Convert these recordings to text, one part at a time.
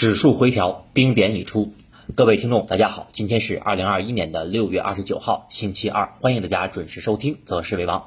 指数回调，冰点已出。各位听众，大家好，今天是二零二一年的六月二十九号，星期二，欢迎大家准时收听《择时为王》。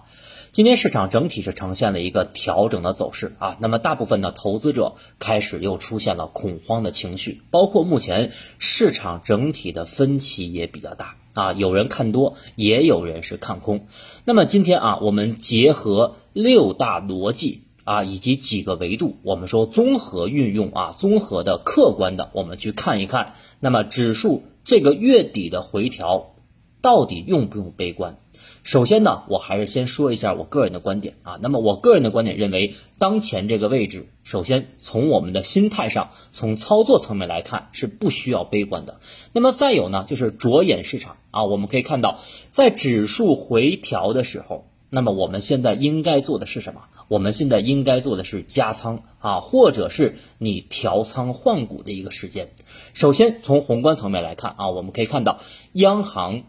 今天市场整体是呈现了一个调整的走势啊，那么大部分的投资者开始又出现了恐慌的情绪，包括目前市场整体的分歧也比较大啊，有人看多，也有人是看空。那么今天啊，我们结合六大逻辑。啊，以及几个维度，我们说综合运用啊，综合的、客观的，我们去看一看，那么指数这个月底的回调，到底用不用悲观？首先呢，我还是先说一下我个人的观点啊。那么我个人的观点认为，当前这个位置，首先从我们的心态上，从操作层面来看是不需要悲观的。那么再有呢，就是着眼市场啊，我们可以看到，在指数回调的时候，那么我们现在应该做的是什么？我们现在应该做的是加仓啊，或者是你调仓换股的一个时间。首先从宏观层面来看啊，我们可以看到央行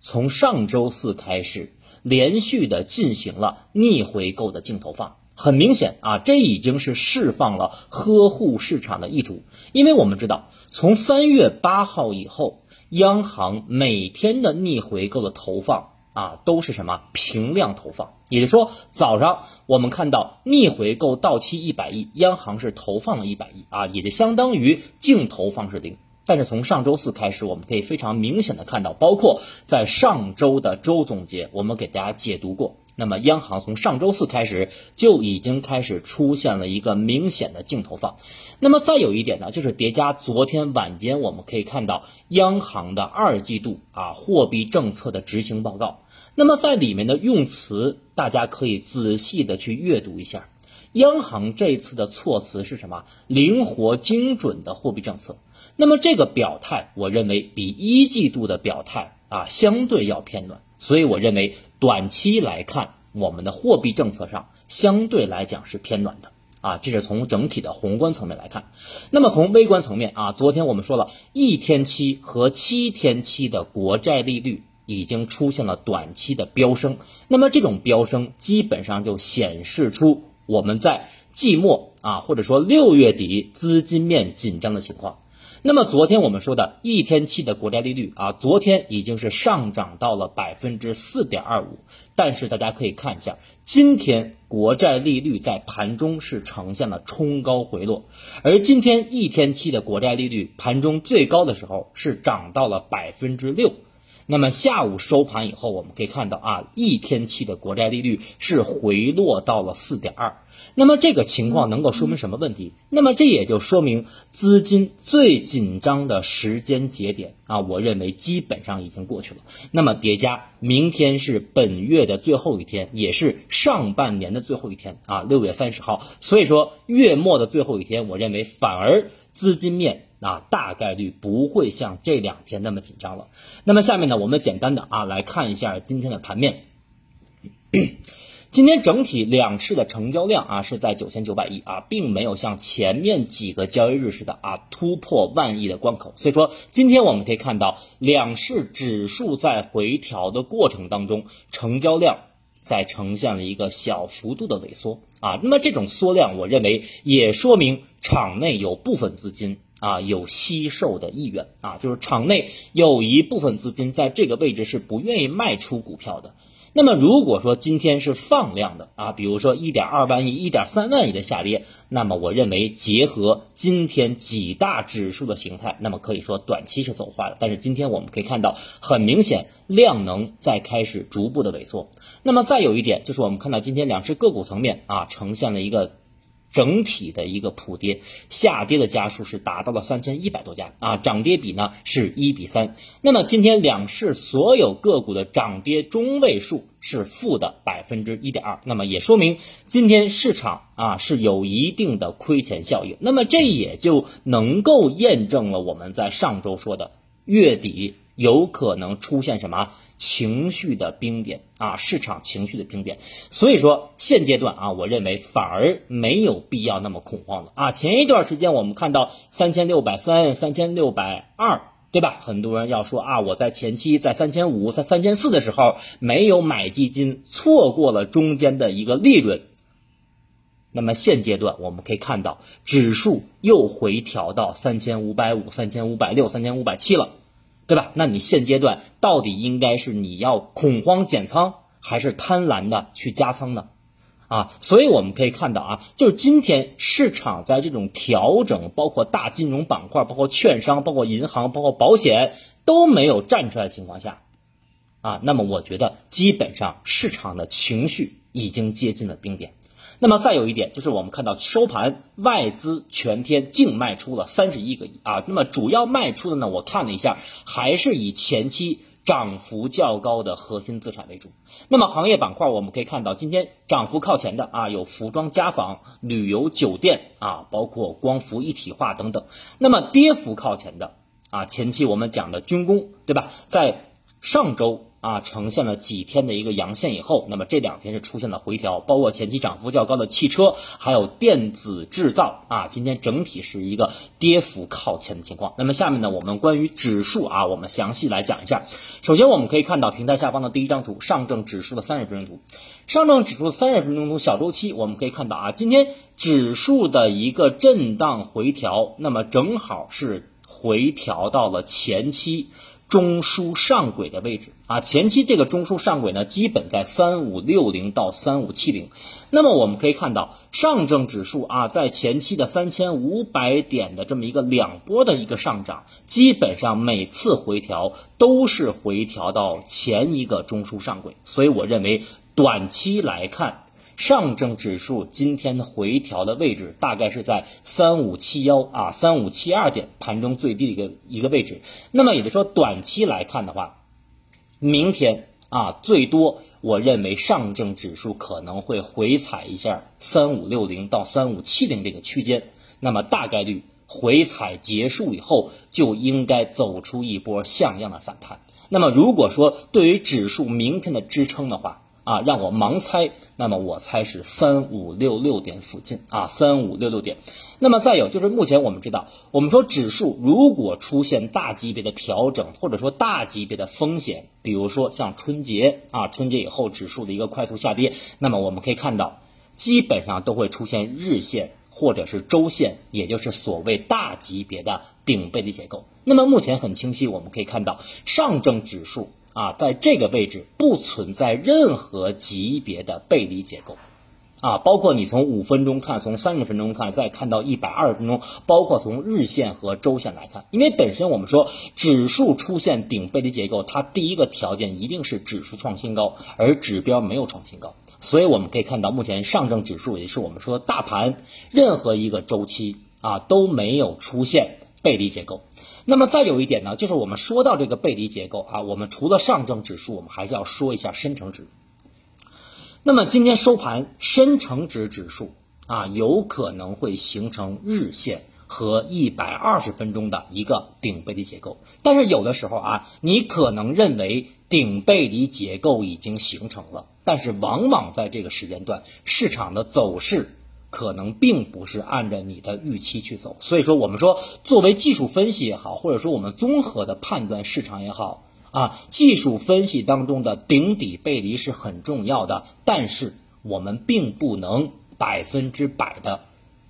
从上周四开始连续的进行了逆回购的净投放，很明显啊，这已经是释放了呵护市场的意图。因为我们知道，从三月八号以后，央行每天的逆回购的投放。啊，都是什么平量投放，也就是说，早上我们看到逆回购到期一百亿，央行是投放了一百亿啊，也就相当于净投放是零。但是从上周四开始，我们可以非常明显的看到，包括在上周的周总结，我们给大家解读过。那么，央行从上周四开始就已经开始出现了一个明显的净投放。那么，再有一点呢，就是叠加昨天晚间我们可以看到央行的二季度啊货币政策的执行报告。那么，在里面的用词，大家可以仔细的去阅读一下。央行这次的措辞是什么？灵活精准的货币政策。那么，这个表态，我认为比一季度的表态啊相对要偏暖。所以我认为，短期来看，我们的货币政策上相对来讲是偏暖的啊，这是从整体的宏观层面来看。那么从微观层面啊，昨天我们说了一天期和七天期的国债利率已经出现了短期的飙升，那么这种飙升基本上就显示出我们在季末啊，或者说六月底资金面紧张的情况。那么昨天我们说的一天期的国债利率啊，昨天已经是上涨到了百分之四点二五，但是大家可以看一下，今天国债利率在盘中是呈现了冲高回落，而今天一天期的国债利率盘中最高的时候是涨到了百分之六。那么下午收盘以后，我们可以看到啊，一天期的国债利率是回落到了四点二。那么这个情况能够说明什么问题？那么这也就说明资金最紧张的时间节点啊，我认为基本上已经过去了。那么叠加明天是本月的最后一天，也是上半年的最后一天啊，六月三十号。所以说月末的最后一天，我认为反而资金面。啊，大概率不会像这两天那么紧张了。那么下面呢，我们简单的啊来看一下今天的盘面。今天整体两市的成交量啊是在九千九百亿啊，并没有像前面几个交易日似的啊突破万亿的关口。所以说，今天我们可以看到两市指数在回调的过程当中，成交量在呈现了一个小幅度的萎缩啊。那么这种缩量，我认为也说明场内有部分资金。啊，有吸售的意愿啊，就是场内有一部分资金在这个位置是不愿意卖出股票的。那么如果说今天是放量的啊，比如说一点二万亿、一点三万亿的下跌，那么我认为结合今天几大指数的形态，那么可以说短期是走坏了。但是今天我们可以看到，很明显量能在开始逐步的萎缩。那么再有一点就是我们看到今天两只个股层面啊，呈现了一个。整体的一个普跌，下跌的家数是达到了三千一百多家啊，涨跌比呢是一比三。那么今天两市所有个股的涨跌中位数是负的百分之一点二，那么也说明今天市场啊是有一定的亏钱效应。那么这也就能够验证了我们在上周说的月底。有可能出现什么情绪的冰点啊？市场情绪的冰点，所以说现阶段啊，我认为反而没有必要那么恐慌了啊。前一段时间我们看到三千六百三、三千六百二，对吧？很多人要说啊，我在前期在三千五、在三千四的时候没有买基金，错过了中间的一个利润。那么现阶段我们可以看到，指数又回调到三千五百五、三千五百六、三千五百七了，对吧？那你现阶段到底应该是你要恐慌减仓，还是贪婪的去加仓呢？啊，所以我们可以看到啊，就是今天市场在这种调整，包括大金融板块、包括券商、包括银行、包括保险都没有站出来的情况下，啊，那么我觉得基本上市场的情绪已经接近了冰点。那么再有一点就是，我们看到收盘外资全天净卖出了三十一个亿啊。那么主要卖出的呢，我看了一下，还是以前期。涨幅较高的核心资产为主，那么行业板块我们可以看到，今天涨幅靠前的啊，有服装家纺、旅游酒店啊，包括光伏一体化等等。那么跌幅靠前的啊，前期我们讲的军工，对吧？在上周。啊，呈现了几天的一个阳线以后，那么这两天是出现了回调，包括前期涨幅较高的汽车，还有电子制造啊，今天整体是一个跌幅靠前的情况。那么下面呢，我们关于指数啊，我们详细来讲一下。首先我们可以看到平台下方的第一张图，上证指数的三十分钟图，上证指数三十分钟图小周期，我们可以看到啊，今天指数的一个震荡回调，那么正好是回调到了前期。中枢上轨的位置啊，前期这个中枢上轨呢，基本在三五六零到三五七零。那么我们可以看到，上证指数啊，在前期的三千五百点的这么一个两波的一个上涨，基本上每次回调都是回调到前一个中枢上轨，所以我认为短期来看。上证指数今天回调的位置大概是在三五七幺啊，三五七二点盘中最低的一个一个位置。那么也就是说，短期来看的话，明天啊，最多我认为上证指数可能会回踩一下三五六零到三五七零这个区间。那么大概率回踩结束以后，就应该走出一波像样的反弹。那么如果说对于指数明天的支撑的话，啊，让我盲猜，那么我猜是三五六六点附近啊，三五六六点。那么再有就是，目前我们知道，我们说指数如果出现大级别的调整，或者说大级别的风险，比如说像春节啊，春节以后指数的一个快速下跌，那么我们可以看到，基本上都会出现日线或者是周线，也就是所谓大级别的顶背离结构。那么目前很清晰，我们可以看到上证指数。啊，在这个位置不存在任何级别的背离结构，啊，包括你从五分钟看，从三十分钟看，再看到一百二十分钟，包括从日线和周线来看，因为本身我们说指数出现顶背离结构，它第一个条件一定是指数创新高，而指标没有创新高，所以我们可以看到，目前上证指数也是我们说的大盘任何一个周期啊都没有出现背离结构。那么再有一点呢，就是我们说到这个背离结构啊，我们除了上证指数，我们还是要说一下深成指。那么今天收盘，深成指指数啊，有可能会形成日线和一百二十分钟的一个顶背离结构。但是有的时候啊，你可能认为顶背离结构已经形成了，但是往往在这个时间段，市场的走势。可能并不是按照你的预期去走，所以说我们说，作为技术分析也好，或者说我们综合的判断市场也好，啊，技术分析当中的顶底背离是很重要的，但是我们并不能百分之百的，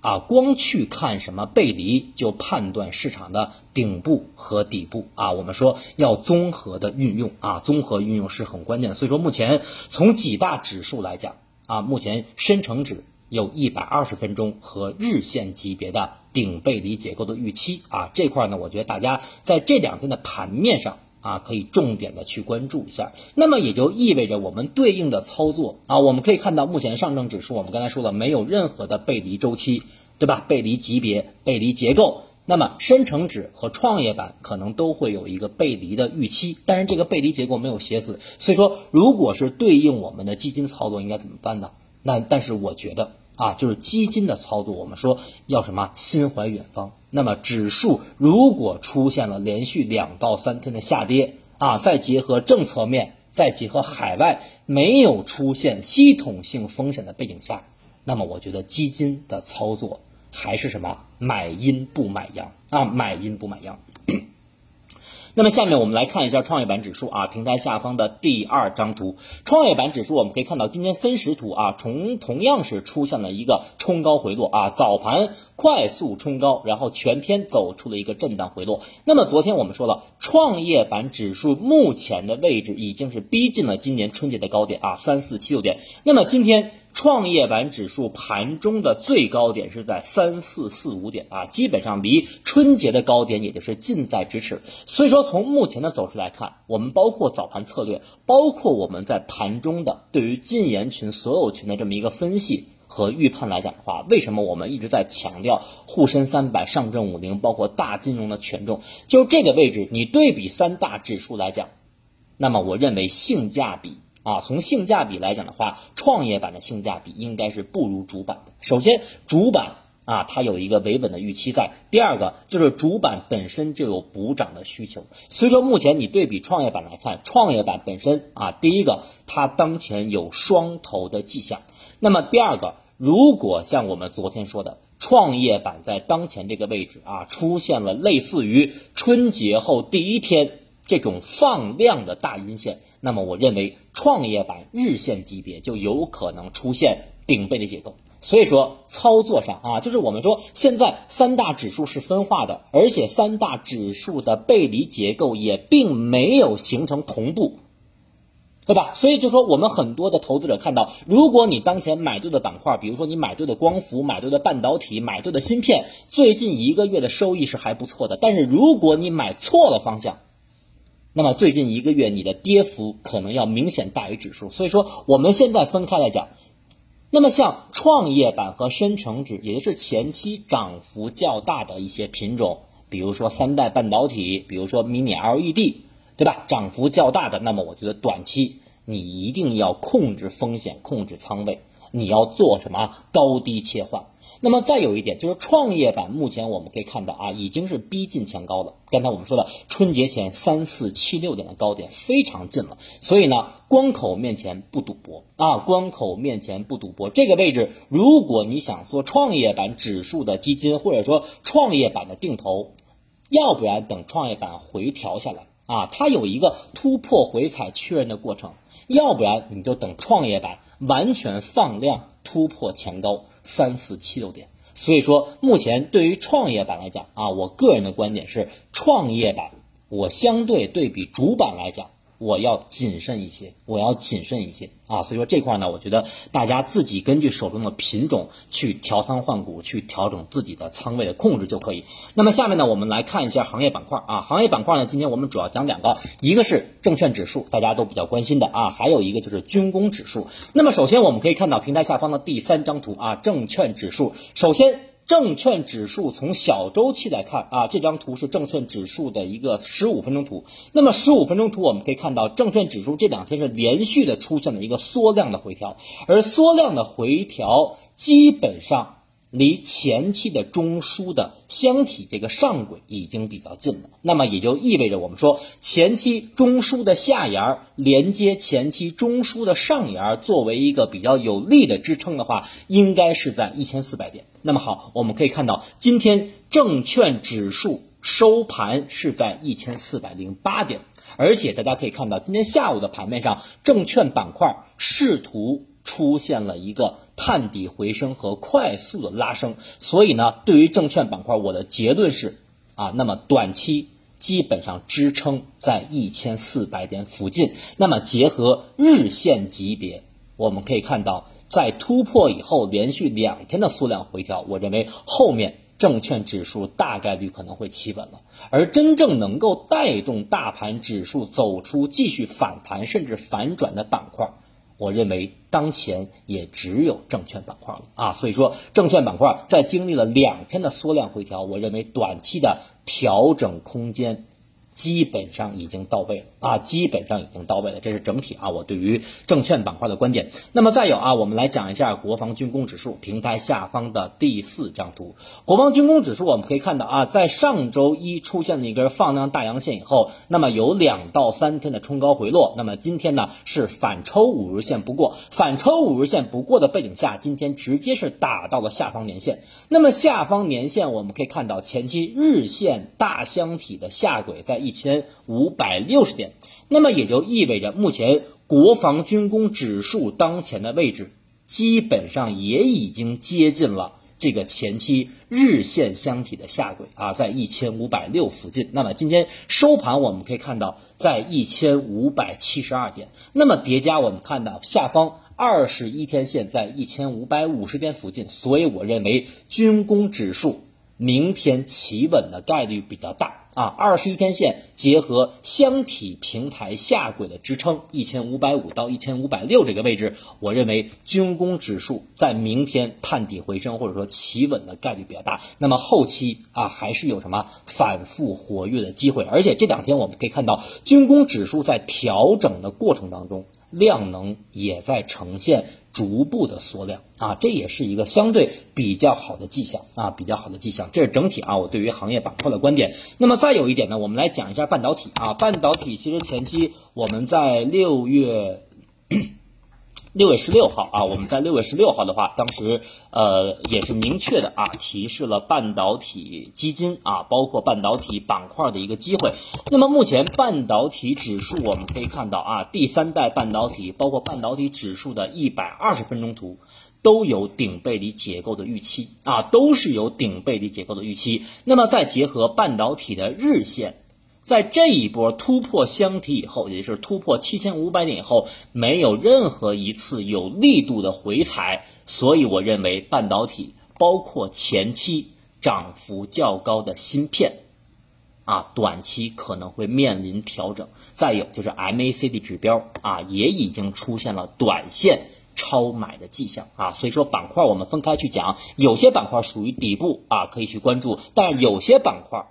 啊，光去看什么背离就判断市场的顶部和底部啊，我们说要综合的运用啊，综合运用是很关键的。所以说目前从几大指数来讲啊，目前深成指。有一百二十分钟和日线级别的顶背离结构的预期啊，这块呢，我觉得大家在这两天的盘面上啊，可以重点的去关注一下。那么也就意味着我们对应的操作啊，我们可以看到目前上证指数，我们刚才说了没有任何的背离周期，对吧？背离级别、背离结构。那么深成指和创业板可能都会有一个背离的预期，但是这个背离结构没有写死，所以说如果是对应我们的基金操作，应该怎么办呢？那但是我觉得。啊，就是基金的操作，我们说要什么心怀远方。那么指数如果出现了连续两到三天的下跌啊，再结合政策面，再结合海外没有出现系统性风险的背景下，那么我觉得基金的操作还是什么买阴不买阳啊，买阴不买阳。那么下面我们来看一下创业板指数啊，平台下方的第二张图，创业板指数我们可以看到今天分时图啊，从同样是出现了一个冲高回落啊，早盘快速冲高，然后全天走出了一个震荡回落。那么昨天我们说了，创业板指数目前的位置已经是逼近了今年春节的高点啊，三四七六点。那么今天。创业板指数盘中的最高点是在三四四五点啊，基本上离春节的高点也就是近在咫尺。所以说，从目前的走势来看，我们包括早盘策略，包括我们在盘中的对于禁言群所有群的这么一个分析和预判来讲的话，为什么我们一直在强调沪深三百、上证五零，包括大金融的权重，就这个位置，你对比三大指数来讲，那么我认为性价比。啊，从性价比来讲的话，创业板的性价比应该是不如主板的。首先，主板啊，它有一个维稳的预期在；第二个就是主板本身就有补涨的需求。所以说，目前你对比创业板来看，创业板本身啊，第一个它当前有双头的迹象。那么第二个，如果像我们昨天说的，创业板在当前这个位置啊，出现了类似于春节后第一天。这种放量的大阴线，那么我认为创业板日线级别就有可能出现顶背的结构。所以说操作上啊，就是我们说现在三大指数是分化的，而且三大指数的背离结构也并没有形成同步，对吧？所以就说我们很多的投资者看到，如果你当前买对的板块，比如说你买对的光伏，买对的半导体，买对的芯片，最近一个月的收益是还不错的。但是如果你买错了方向，那么最近一个月你的跌幅可能要明显大于指数，所以说我们现在分开来讲，那么像创业板和深成指，也就是前期涨幅较大的一些品种，比如说三代半导体，比如说 mini LED，对吧？涨幅较大的，那么我觉得短期你一定要控制风险，控制仓位。你要做什么高低切换？那么再有一点就是创业板，目前我们可以看到啊，已经是逼近前高了。刚才我们说的春节前三四七六点的高点非常近了，所以呢，关口面前不赌博啊，关口面前不赌博。这个位置，如果你想做创业板指数的基金，或者说创业板的定投，要不然等创业板回调下来啊，它有一个突破回踩确认的过程。要不然你就等创业板完全放量突破前高三四七六点。所以说，目前对于创业板来讲啊，我个人的观点是，创业板我相对对比主板来讲。我要谨慎一些，我要谨慎一些啊，所以说这块呢，我觉得大家自己根据手中的品种去调仓换股，去调整自己的仓位的控制就可以。那么下面呢，我们来看一下行业板块啊，行业板块呢，今天我们主要讲两个，一个是证券指数，大家都比较关心的啊，还有一个就是军工指数。那么首先我们可以看到平台下方的第三张图啊，证券指数，首先。证券指数从小周期来看啊，这张图是证券指数的一个十五分钟图。那么十五分钟图我们可以看到，证券指数这两天是连续的出现了一个缩量的回调，而缩量的回调基本上。离前期的中枢的箱体这个上轨已经比较近了，那么也就意味着我们说前期中枢的下沿连接前期中枢的上沿，作为一个比较有力的支撑的话，应该是在一千四百点。那么好，我们可以看到今天证券指数收盘是在一千四百零八点，而且大家可以看到今天下午的盘面上，证券板块试图。出现了一个探底回升和快速的拉升，所以呢，对于证券板块，我的结论是啊，那么短期基本上支撑在一千四百点附近。那么结合日线级别，我们可以看到，在突破以后连续两天的缩量回调，我认为后面证券指数大概率可能会企稳了。而真正能够带动大盘指数走出继续反弹甚至反转的板块。我认为当前也只有证券板块了啊，所以说证券板块在经历了两天的缩量回调，我认为短期的调整空间。基本上已经到位了啊，基本上已经到位了，这是整体啊，我对于证券板块的观点。那么再有啊，我们来讲一下国防军工指数平台下方的第四张图。国防军工指数我们可以看到啊，在上周一出现了一根放量大阳线以后，那么有两到三天的冲高回落，那么今天呢是反抽五日线不过，反抽五日线不过的背景下，今天直接是打到了下方年线。那么下方年线我们可以看到前期日线大箱体的下轨在。一千五百六十点，那么也就意味着目前国防军工指数当前的位置，基本上也已经接近了。这个前期日线箱体的下轨啊，在一千五百六附近。那么今天收盘我们可以看到，在一千五百七十二点。那么叠加我们看到下方二十一天线在一千五百五十点附近，所以我认为军工指数明天企稳的概率比较大。啊，二十一天线结合箱体平台下轨的支撑一千五百五到一千五百六这个位置，我认为军工指数在明天探底回升或者说企稳的概率比较大。那么后期啊，还是有什么反复活跃的机会？而且这两天我们可以看到，军工指数在调整的过程当中。量能也在呈现逐步的缩量啊，这也是一个相对比较好的迹象啊，比较好的迹象。这是整体啊，我对于行业板块的观点。那么再有一点呢，我们来讲一下半导体啊，半导体其实前期我们在六月。六月十六号啊，我们在六月十六号的话，当时呃也是明确的啊，提示了半导体基金啊，包括半导体板块的一个机会。那么目前半导体指数我们可以看到啊，第三代半导体包括半导体指数的一百二十分钟图都有顶背离结构的预期啊，都是有顶背离结构的预期。那么再结合半导体的日线。在这一波突破箱体以后，也就是突破七千五百点以后，没有任何一次有力度的回踩，所以我认为半导体包括前期涨幅较高的芯片，啊，短期可能会面临调整。再有就是 MACD 指标啊，也已经出现了短线超买的迹象啊，所以说板块我们分开去讲，有些板块属于底部啊，可以去关注，但有些板块。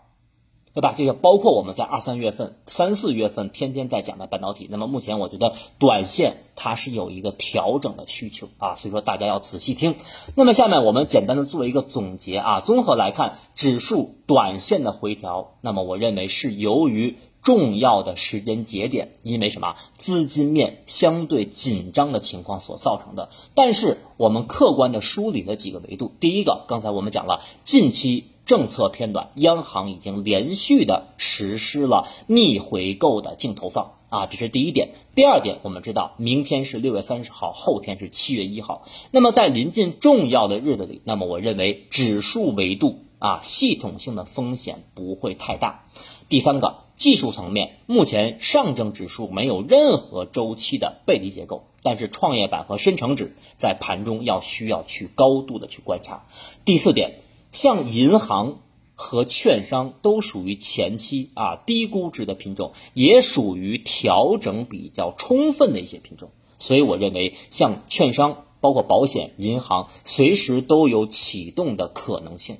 对吧？这个包括我们在二三月份、三四月份天天在讲的半导体。那么目前我觉得短线它是有一个调整的需求啊，所以说大家要仔细听。那么下面我们简单的做一个总结啊，综合来看，指数短线的回调，那么我认为是由于重要的时间节点，因为什么？资金面相对紧张的情况所造成的。但是我们客观的梳理了几个维度，第一个，刚才我们讲了近期。政策偏短，央行已经连续的实施了逆回购的净投放啊，这是第一点。第二点，我们知道明天是六月三十号，后天是七月一号。那么在临近重要的日子里，那么我认为指数维度啊，系统性的风险不会太大。第三个，技术层面，目前上证指数没有任何周期的背离结构，但是创业板和深成指在盘中要需要去高度的去观察。第四点。像银行和券商都属于前期啊低估值的品种，也属于调整比较充分的一些品种，所以我认为像券商、包括保险、银行，随时都有启动的可能性。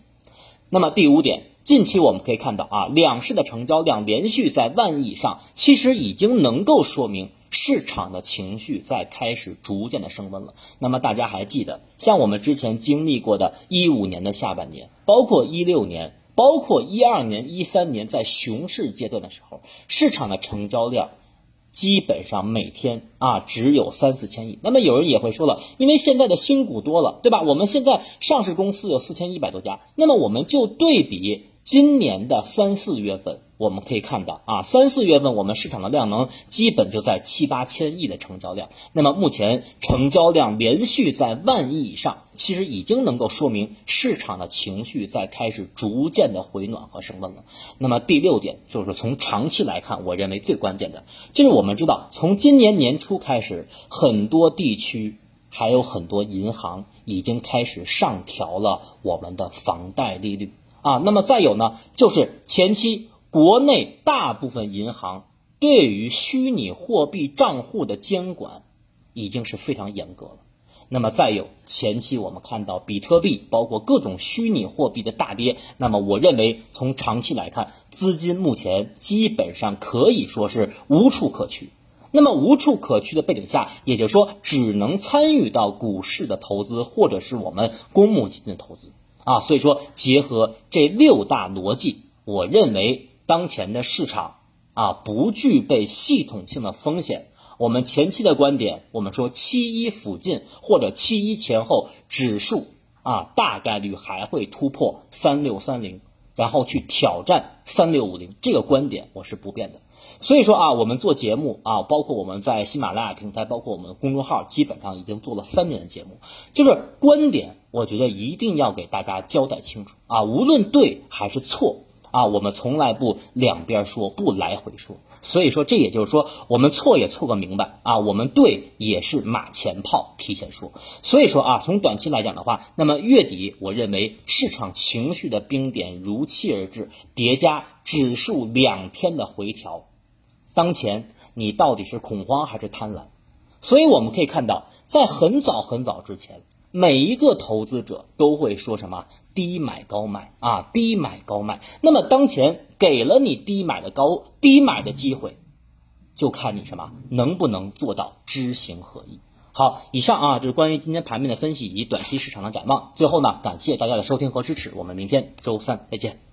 那么第五点，近期我们可以看到啊，两市的成交量连续在万亿以上，其实已经能够说明。市场的情绪在开始逐渐的升温了。那么大家还记得，像我们之前经历过的一五年的下半年，包括一六年，包括一二年、一三年，在熊市阶段的时候，市场的成交量基本上每天啊只有三四千亿。那么有人也会说了，因为现在的新股多了，对吧？我们现在上市公司有四千一百多家，那么我们就对比今年的三四月份。我们可以看到啊，三四月份我们市场的量能基本就在七八千亿的成交量。那么目前成交量连续在万亿以上，其实已经能够说明市场的情绪在开始逐渐的回暖和升温了。那么第六点就是从长期来看，我认为最关键的就是我们知道，从今年年初开始，很多地区还有很多银行已经开始上调了我们的房贷利率啊。那么再有呢，就是前期。国内大部分银行对于虚拟货币账户的监管已经是非常严格了。那么再有前期我们看到比特币包括各种虚拟货币的大跌，那么我认为从长期来看，资金目前基本上可以说是无处可去。那么无处可去的背景下，也就是说只能参与到股市的投资或者是我们公募基金的投资啊。所以说结合这六大逻辑，我认为。当前的市场啊，不具备系统性的风险。我们前期的观点，我们说七一附近或者七一前后，指数啊大概率还会突破三六三零，然后去挑战三六五零，这个观点我是不变的。所以说啊，我们做节目啊，包括我们在喜马拉雅平台，包括我们公众号，基本上已经做了三年的节目，就是观点，我觉得一定要给大家交代清楚啊，无论对还是错。啊，我们从来不两边说，不来回说，所以说这也就是说，我们错也错个明白啊，我们对也是马前炮提前说，所以说啊，从短期来讲的话，那么月底我认为市场情绪的冰点如期而至，叠加指数两天的回调，当前你到底是恐慌还是贪婪？所以我们可以看到，在很早很早之前。每一个投资者都会说什么低买高卖啊，低买高卖。那么当前给了你低买的高低买的机会，就看你什么能不能做到知行合一。好，以上啊就是关于今天盘面的分析以及短期市场的展望。最后呢，感谢大家的收听和支持，我们明天周三再见。